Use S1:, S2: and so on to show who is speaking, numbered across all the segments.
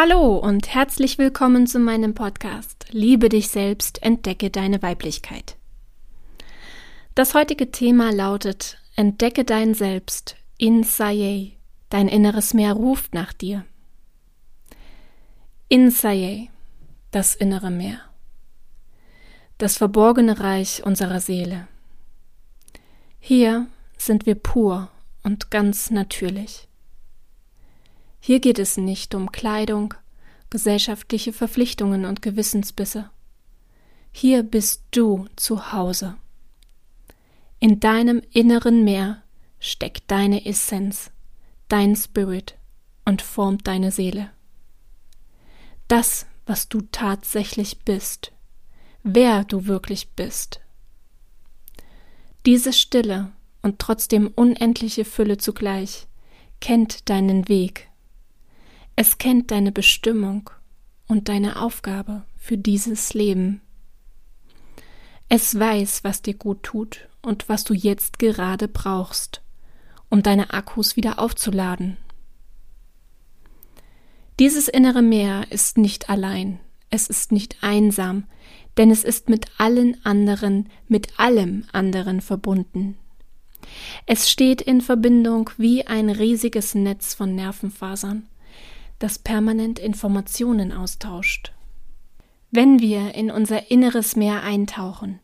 S1: Hallo und herzlich willkommen zu meinem Podcast Liebe dich selbst, entdecke deine Weiblichkeit. Das heutige Thema lautet Entdecke dein Selbst, in Saye, dein inneres Meer ruft nach dir. In Saye, das innere Meer, das verborgene Reich unserer Seele. Hier sind wir pur und ganz natürlich. Hier geht es nicht um Kleidung, gesellschaftliche Verpflichtungen und Gewissensbisse. Hier bist du zu Hause. In deinem inneren Meer steckt deine Essenz, dein Spirit und formt deine Seele. Das, was du tatsächlich bist, wer du wirklich bist. Diese stille und trotzdem unendliche Fülle zugleich kennt deinen Weg es kennt deine Bestimmung und deine Aufgabe für dieses Leben. Es weiß, was dir gut tut und was du jetzt gerade brauchst, um deine Akkus wieder aufzuladen. Dieses innere Meer ist nicht allein, es ist nicht einsam, denn es ist mit allen anderen, mit allem anderen verbunden. Es steht in Verbindung wie ein riesiges Netz von Nervenfasern, das permanent Informationen austauscht. Wenn wir in unser inneres Meer eintauchen,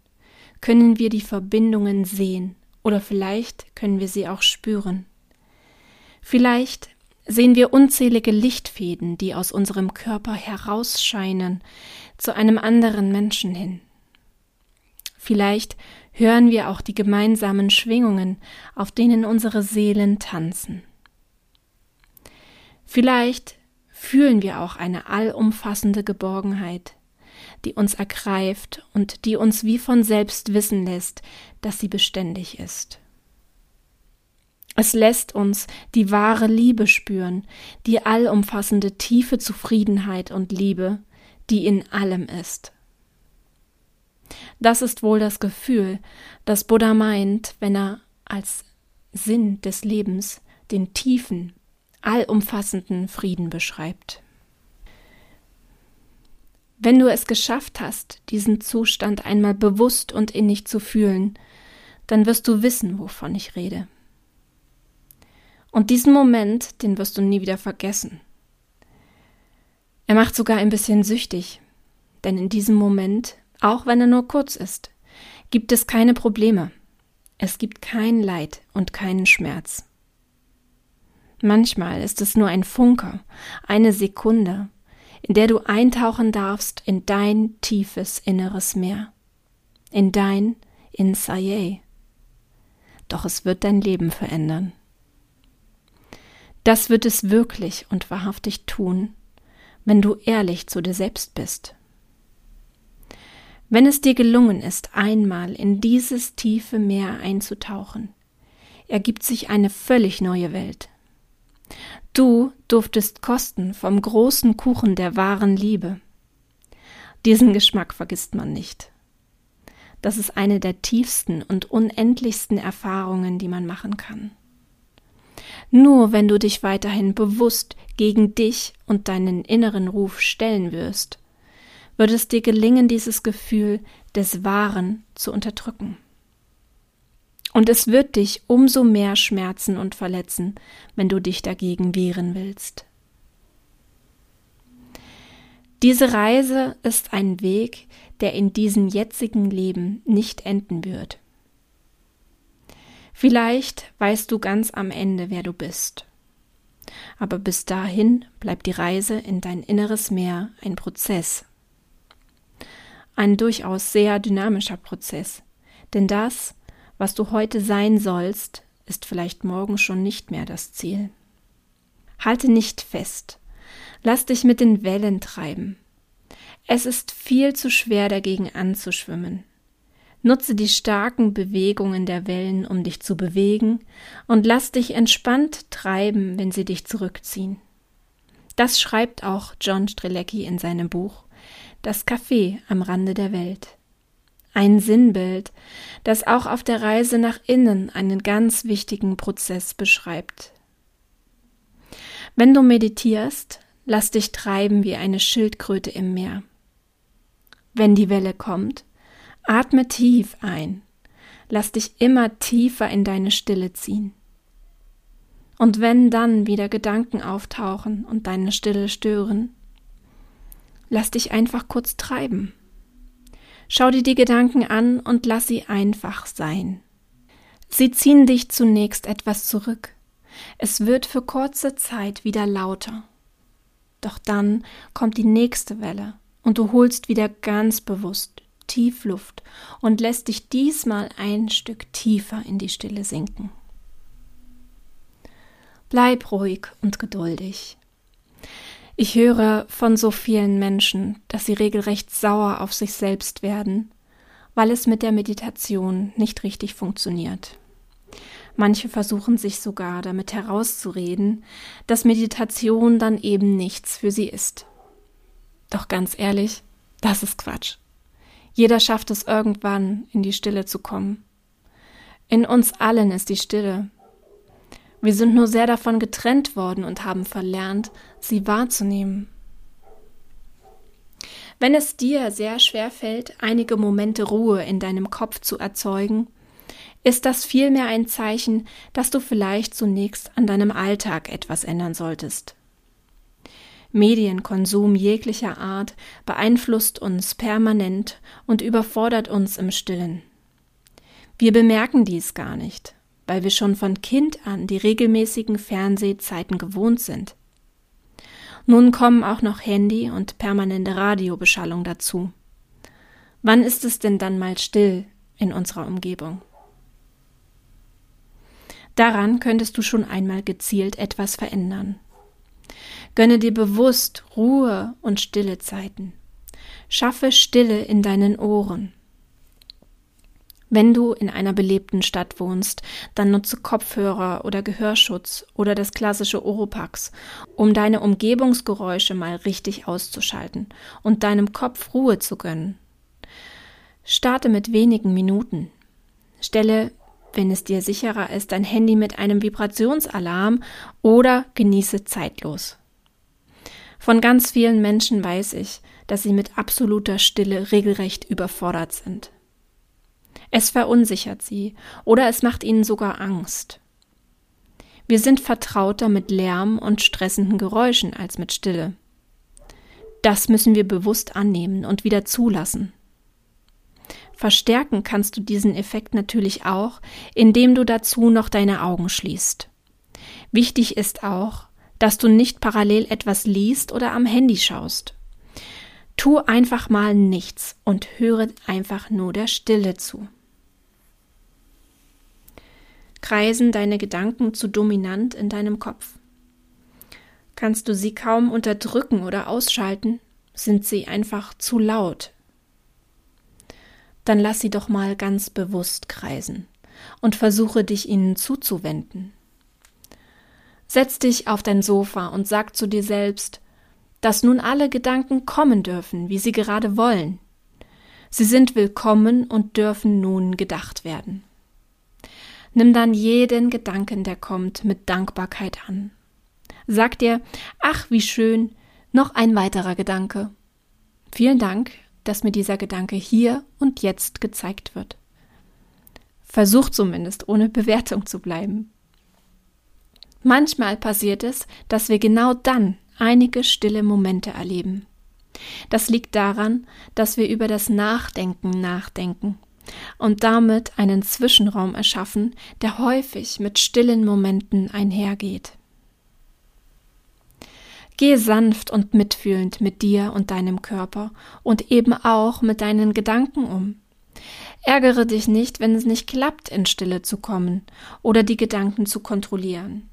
S1: können wir die Verbindungen sehen oder vielleicht können wir sie auch spüren. Vielleicht sehen wir unzählige Lichtfäden, die aus unserem Körper herausscheinen zu einem anderen Menschen hin. Vielleicht hören wir auch die gemeinsamen Schwingungen, auf denen unsere Seelen tanzen. Vielleicht fühlen wir auch eine allumfassende Geborgenheit, die uns ergreift und die uns wie von selbst wissen lässt, dass sie beständig ist. Es lässt uns die wahre Liebe spüren, die allumfassende tiefe Zufriedenheit und Liebe, die in allem ist. Das ist wohl das Gefühl, das Buddha meint, wenn er als Sinn des Lebens den tiefen, allumfassenden Frieden beschreibt. Wenn du es geschafft hast, diesen Zustand einmal bewusst und innig zu fühlen, dann wirst du wissen, wovon ich rede. Und diesen Moment, den wirst du nie wieder vergessen. Er macht sogar ein bisschen süchtig, denn in diesem Moment, auch wenn er nur kurz ist, gibt es keine Probleme. Es gibt kein Leid und keinen Schmerz. Manchmal ist es nur ein Funke, eine Sekunde, in der du eintauchen darfst in dein tiefes inneres Meer, in dein Insaye. Doch es wird dein Leben verändern. Das wird es wirklich und wahrhaftig tun, wenn du ehrlich zu dir selbst bist. Wenn es dir gelungen ist, einmal in dieses tiefe Meer einzutauchen, ergibt sich eine völlig neue Welt. Du durftest kosten vom großen Kuchen der wahren Liebe. Diesen Geschmack vergisst man nicht. Das ist eine der tiefsten und unendlichsten Erfahrungen, die man machen kann. Nur wenn du dich weiterhin bewusst gegen dich und deinen inneren Ruf stellen wirst, wird es dir gelingen, dieses Gefühl des Wahren zu unterdrücken. Und es wird dich umso mehr schmerzen und verletzen, wenn du dich dagegen wehren willst. Diese Reise ist ein Weg, der in diesem jetzigen Leben nicht enden wird. Vielleicht weißt du ganz am Ende, wer du bist. Aber bis dahin bleibt die Reise in dein inneres Meer ein Prozess. Ein durchaus sehr dynamischer Prozess. Denn das, was du heute sein sollst, ist vielleicht morgen schon nicht mehr das Ziel. Halte nicht fest. Lass dich mit den Wellen treiben. Es ist viel zu schwer dagegen anzuschwimmen. Nutze die starken Bewegungen der Wellen, um dich zu bewegen, und lass dich entspannt treiben, wenn sie dich zurückziehen. Das schreibt auch John Strelecki in seinem Buch Das Café am Rande der Welt ein Sinnbild, das auch auf der Reise nach innen einen ganz wichtigen Prozess beschreibt. Wenn du meditierst, lass dich treiben wie eine Schildkröte im Meer. Wenn die Welle kommt, atme tief ein, lass dich immer tiefer in deine Stille ziehen. Und wenn dann wieder Gedanken auftauchen und deine Stille stören, lass dich einfach kurz treiben. Schau dir die Gedanken an und lass sie einfach sein. Sie ziehen dich zunächst etwas zurück. Es wird für kurze Zeit wieder lauter. Doch dann kommt die nächste Welle und du holst wieder ganz bewusst tief Luft und lässt dich diesmal ein Stück tiefer in die Stille sinken. Bleib ruhig und geduldig. Ich höre von so vielen Menschen, dass sie regelrecht sauer auf sich selbst werden, weil es mit der Meditation nicht richtig funktioniert. Manche versuchen sich sogar damit herauszureden, dass Meditation dann eben nichts für sie ist. Doch ganz ehrlich, das ist Quatsch. Jeder schafft es irgendwann, in die Stille zu kommen. In uns allen ist die Stille. Wir sind nur sehr davon getrennt worden und haben verlernt, sie wahrzunehmen. Wenn es dir sehr schwer fällt, einige Momente Ruhe in deinem Kopf zu erzeugen, ist das vielmehr ein Zeichen, dass du vielleicht zunächst an deinem Alltag etwas ändern solltest. Medienkonsum jeglicher Art beeinflusst uns permanent und überfordert uns im stillen. Wir bemerken dies gar nicht, weil wir schon von Kind an die regelmäßigen Fernsehzeiten gewohnt sind. Nun kommen auch noch Handy und permanente Radiobeschallung dazu. Wann ist es denn dann mal still in unserer Umgebung? Daran könntest du schon einmal gezielt etwas verändern. Gönne dir bewusst Ruhe und stille Zeiten. Schaffe Stille in deinen Ohren. Wenn du in einer belebten Stadt wohnst, dann nutze Kopfhörer oder Gehörschutz oder das klassische Oropax, um deine Umgebungsgeräusche mal richtig auszuschalten und deinem Kopf Ruhe zu gönnen. Starte mit wenigen Minuten. Stelle, wenn es dir sicherer ist, dein Handy mit einem Vibrationsalarm oder genieße zeitlos. Von ganz vielen Menschen weiß ich, dass sie mit absoluter Stille regelrecht überfordert sind. Es verunsichert sie oder es macht ihnen sogar Angst. Wir sind vertrauter mit Lärm und stressenden Geräuschen als mit Stille. Das müssen wir bewusst annehmen und wieder zulassen. Verstärken kannst du diesen Effekt natürlich auch, indem du dazu noch deine Augen schließt. Wichtig ist auch, dass du nicht parallel etwas liest oder am Handy schaust. Tu einfach mal nichts und höre einfach nur der Stille zu. Kreisen deine Gedanken zu dominant in deinem Kopf? Kannst du sie kaum unterdrücken oder ausschalten? Sind sie einfach zu laut? Dann lass sie doch mal ganz bewusst kreisen und versuche dich ihnen zuzuwenden. Setz dich auf dein Sofa und sag zu dir selbst, dass nun alle Gedanken kommen dürfen, wie sie gerade wollen. Sie sind willkommen und dürfen nun gedacht werden. Nimm dann jeden Gedanken, der kommt, mit Dankbarkeit an. Sag dir, ach, wie schön, noch ein weiterer Gedanke. Vielen Dank, dass mir dieser Gedanke hier und jetzt gezeigt wird. Versuch zumindest ohne Bewertung zu bleiben. Manchmal passiert es, dass wir genau dann einige stille Momente erleben. Das liegt daran, dass wir über das Nachdenken nachdenken und damit einen Zwischenraum erschaffen, der häufig mit stillen Momenten einhergeht. Gehe sanft und mitfühlend mit dir und deinem Körper und eben auch mit deinen Gedanken um. Ärgere dich nicht, wenn es nicht klappt, in Stille zu kommen oder die Gedanken zu kontrollieren.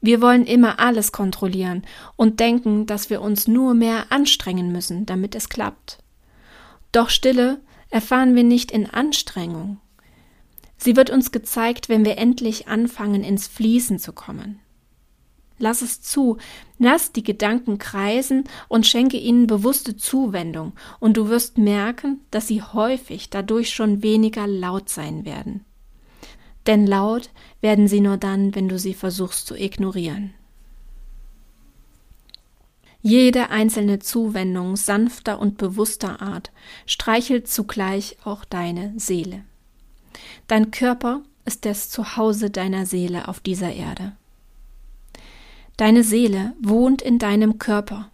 S1: Wir wollen immer alles kontrollieren und denken, dass wir uns nur mehr anstrengen müssen, damit es klappt. Doch Stille erfahren wir nicht in Anstrengung. Sie wird uns gezeigt, wenn wir endlich anfangen, ins Fließen zu kommen. Lass es zu, lass die Gedanken kreisen und schenke ihnen bewusste Zuwendung, und du wirst merken, dass sie häufig dadurch schon weniger laut sein werden denn laut werden sie nur dann, wenn du sie versuchst zu ignorieren. Jede einzelne Zuwendung sanfter und bewusster Art streichelt zugleich auch deine Seele. Dein Körper ist das Zuhause deiner Seele auf dieser Erde. Deine Seele wohnt in deinem Körper,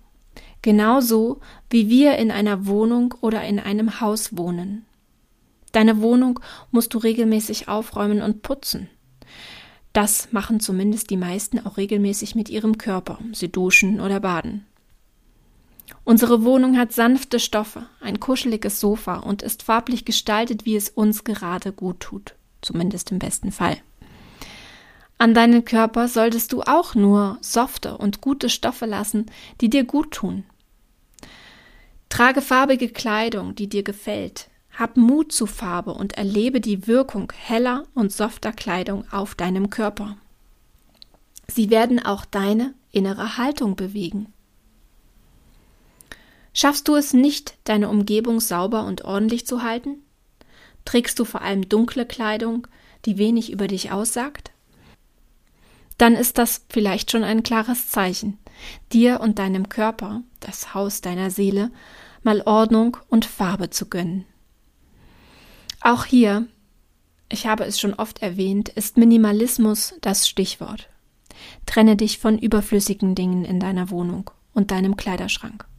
S1: genauso wie wir in einer Wohnung oder in einem Haus wohnen. Deine Wohnung musst du regelmäßig aufräumen und putzen. Das machen zumindest die meisten auch regelmäßig mit ihrem Körper. Sie duschen oder baden. Unsere Wohnung hat sanfte Stoffe, ein kuscheliges Sofa und ist farblich gestaltet, wie es uns gerade gut tut, zumindest im besten Fall. An deinen Körper solltest du auch nur softe und gute Stoffe lassen, die dir gut tun. Trage farbige Kleidung, die dir gefällt. Hab Mut zu Farbe und erlebe die Wirkung heller und softer Kleidung auf deinem Körper. Sie werden auch deine innere Haltung bewegen. Schaffst du es nicht, deine Umgebung sauber und ordentlich zu halten? Trägst du vor allem dunkle Kleidung, die wenig über dich aussagt? Dann ist das vielleicht schon ein klares Zeichen, dir und deinem Körper, das Haus deiner Seele, mal Ordnung und Farbe zu gönnen. Auch hier, ich habe es schon oft erwähnt, ist Minimalismus das Stichwort. Trenne dich von überflüssigen Dingen in deiner Wohnung und deinem Kleiderschrank.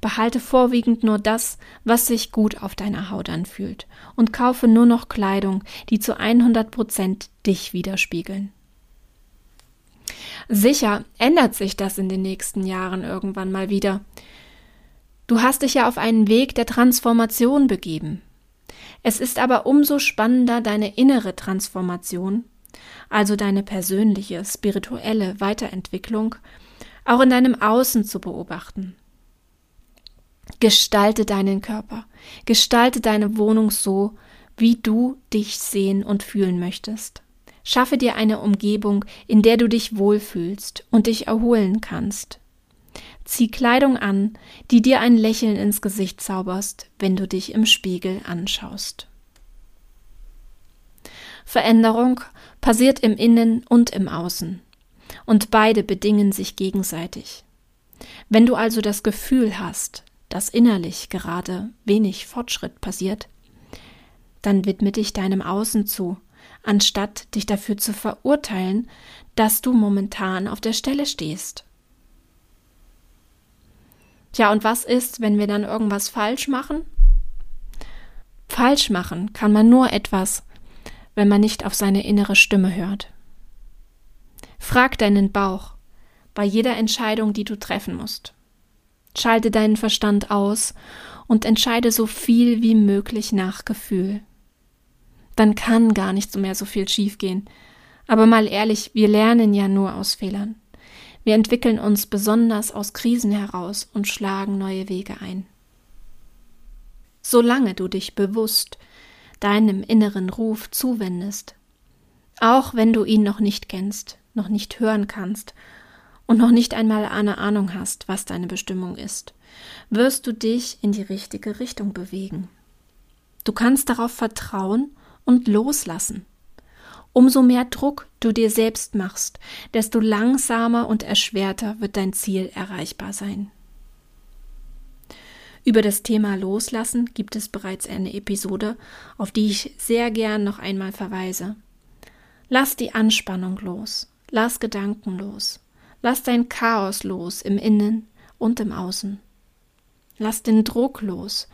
S1: Behalte vorwiegend nur das, was sich gut auf deiner Haut anfühlt und kaufe nur noch Kleidung, die zu 100 Prozent dich widerspiegeln. Sicher ändert sich das in den nächsten Jahren irgendwann mal wieder. Du hast dich ja auf einen Weg der Transformation begeben. Es ist aber umso spannender, deine innere Transformation, also deine persönliche, spirituelle Weiterentwicklung, auch in deinem Außen zu beobachten. Gestalte deinen Körper, gestalte deine Wohnung so, wie du dich sehen und fühlen möchtest. Schaffe dir eine Umgebung, in der du dich wohlfühlst und dich erholen kannst. Zieh Kleidung an, die dir ein Lächeln ins Gesicht zauberst, wenn du dich im Spiegel anschaust. Veränderung passiert im Innen und im Außen, und beide bedingen sich gegenseitig. Wenn du also das Gefühl hast, dass innerlich gerade wenig Fortschritt passiert, dann widme dich deinem Außen zu, anstatt dich dafür zu verurteilen, dass du momentan auf der Stelle stehst. Tja, und was ist, wenn wir dann irgendwas falsch machen? Falsch machen kann man nur etwas, wenn man nicht auf seine innere Stimme hört. Frag deinen Bauch bei jeder Entscheidung, die du treffen musst. Schalte deinen Verstand aus und entscheide so viel wie möglich nach Gefühl. Dann kann gar nicht mehr so viel schiefgehen. Aber mal ehrlich, wir lernen ja nur aus Fehlern. Wir entwickeln uns besonders aus Krisen heraus und schlagen neue Wege ein. Solange du dich bewusst deinem inneren Ruf zuwendest, auch wenn du ihn noch nicht kennst, noch nicht hören kannst und noch nicht einmal eine Ahnung hast, was deine Bestimmung ist, wirst du dich in die richtige Richtung bewegen. Du kannst darauf vertrauen und loslassen. Umso mehr Druck du dir selbst machst, desto langsamer und erschwerter wird dein Ziel erreichbar sein. Über das Thema Loslassen gibt es bereits eine Episode, auf die ich sehr gern noch einmal verweise. Lass die Anspannung los, lass Gedanken los, Lass dein Chaos los im Innen und im Außen. Lass den Druck los,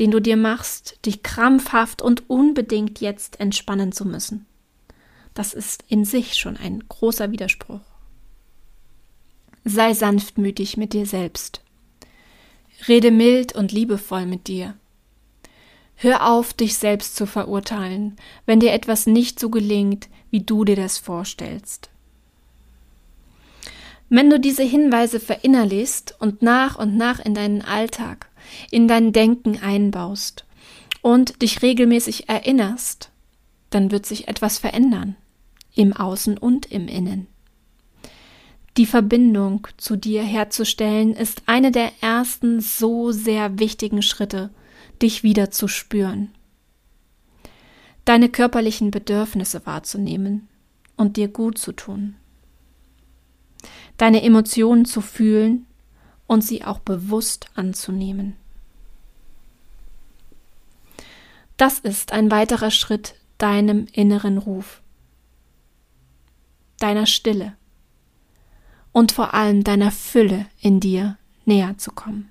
S1: den du dir machst, dich krampfhaft und unbedingt jetzt entspannen zu müssen. Das ist in sich schon ein großer Widerspruch. Sei sanftmütig mit dir selbst. Rede mild und liebevoll mit dir. Hör auf, dich selbst zu verurteilen, wenn dir etwas nicht so gelingt, wie du dir das vorstellst. Wenn du diese Hinweise verinnerlichst und nach und nach in deinen Alltag, in dein Denken einbaust und dich regelmäßig erinnerst, dann wird sich etwas verändern, im Außen und im Innen. Die Verbindung zu dir herzustellen ist eine der ersten so sehr wichtigen Schritte, dich wieder zu spüren. Deine körperlichen Bedürfnisse wahrzunehmen und dir gut zu tun deine Emotionen zu fühlen und sie auch bewusst anzunehmen. Das ist ein weiterer Schritt deinem inneren Ruf, deiner Stille und vor allem deiner Fülle in dir näher zu kommen.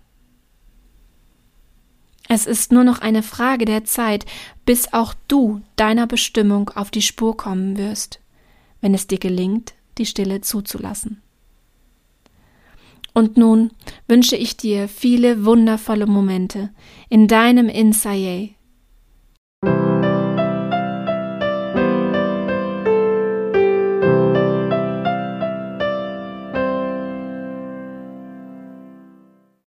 S1: Es ist nur noch eine Frage der Zeit, bis auch du deiner Bestimmung auf die Spur kommen wirst, wenn es dir gelingt, die Stille zuzulassen. Und nun wünsche ich dir viele wundervolle Momente in deinem Insaye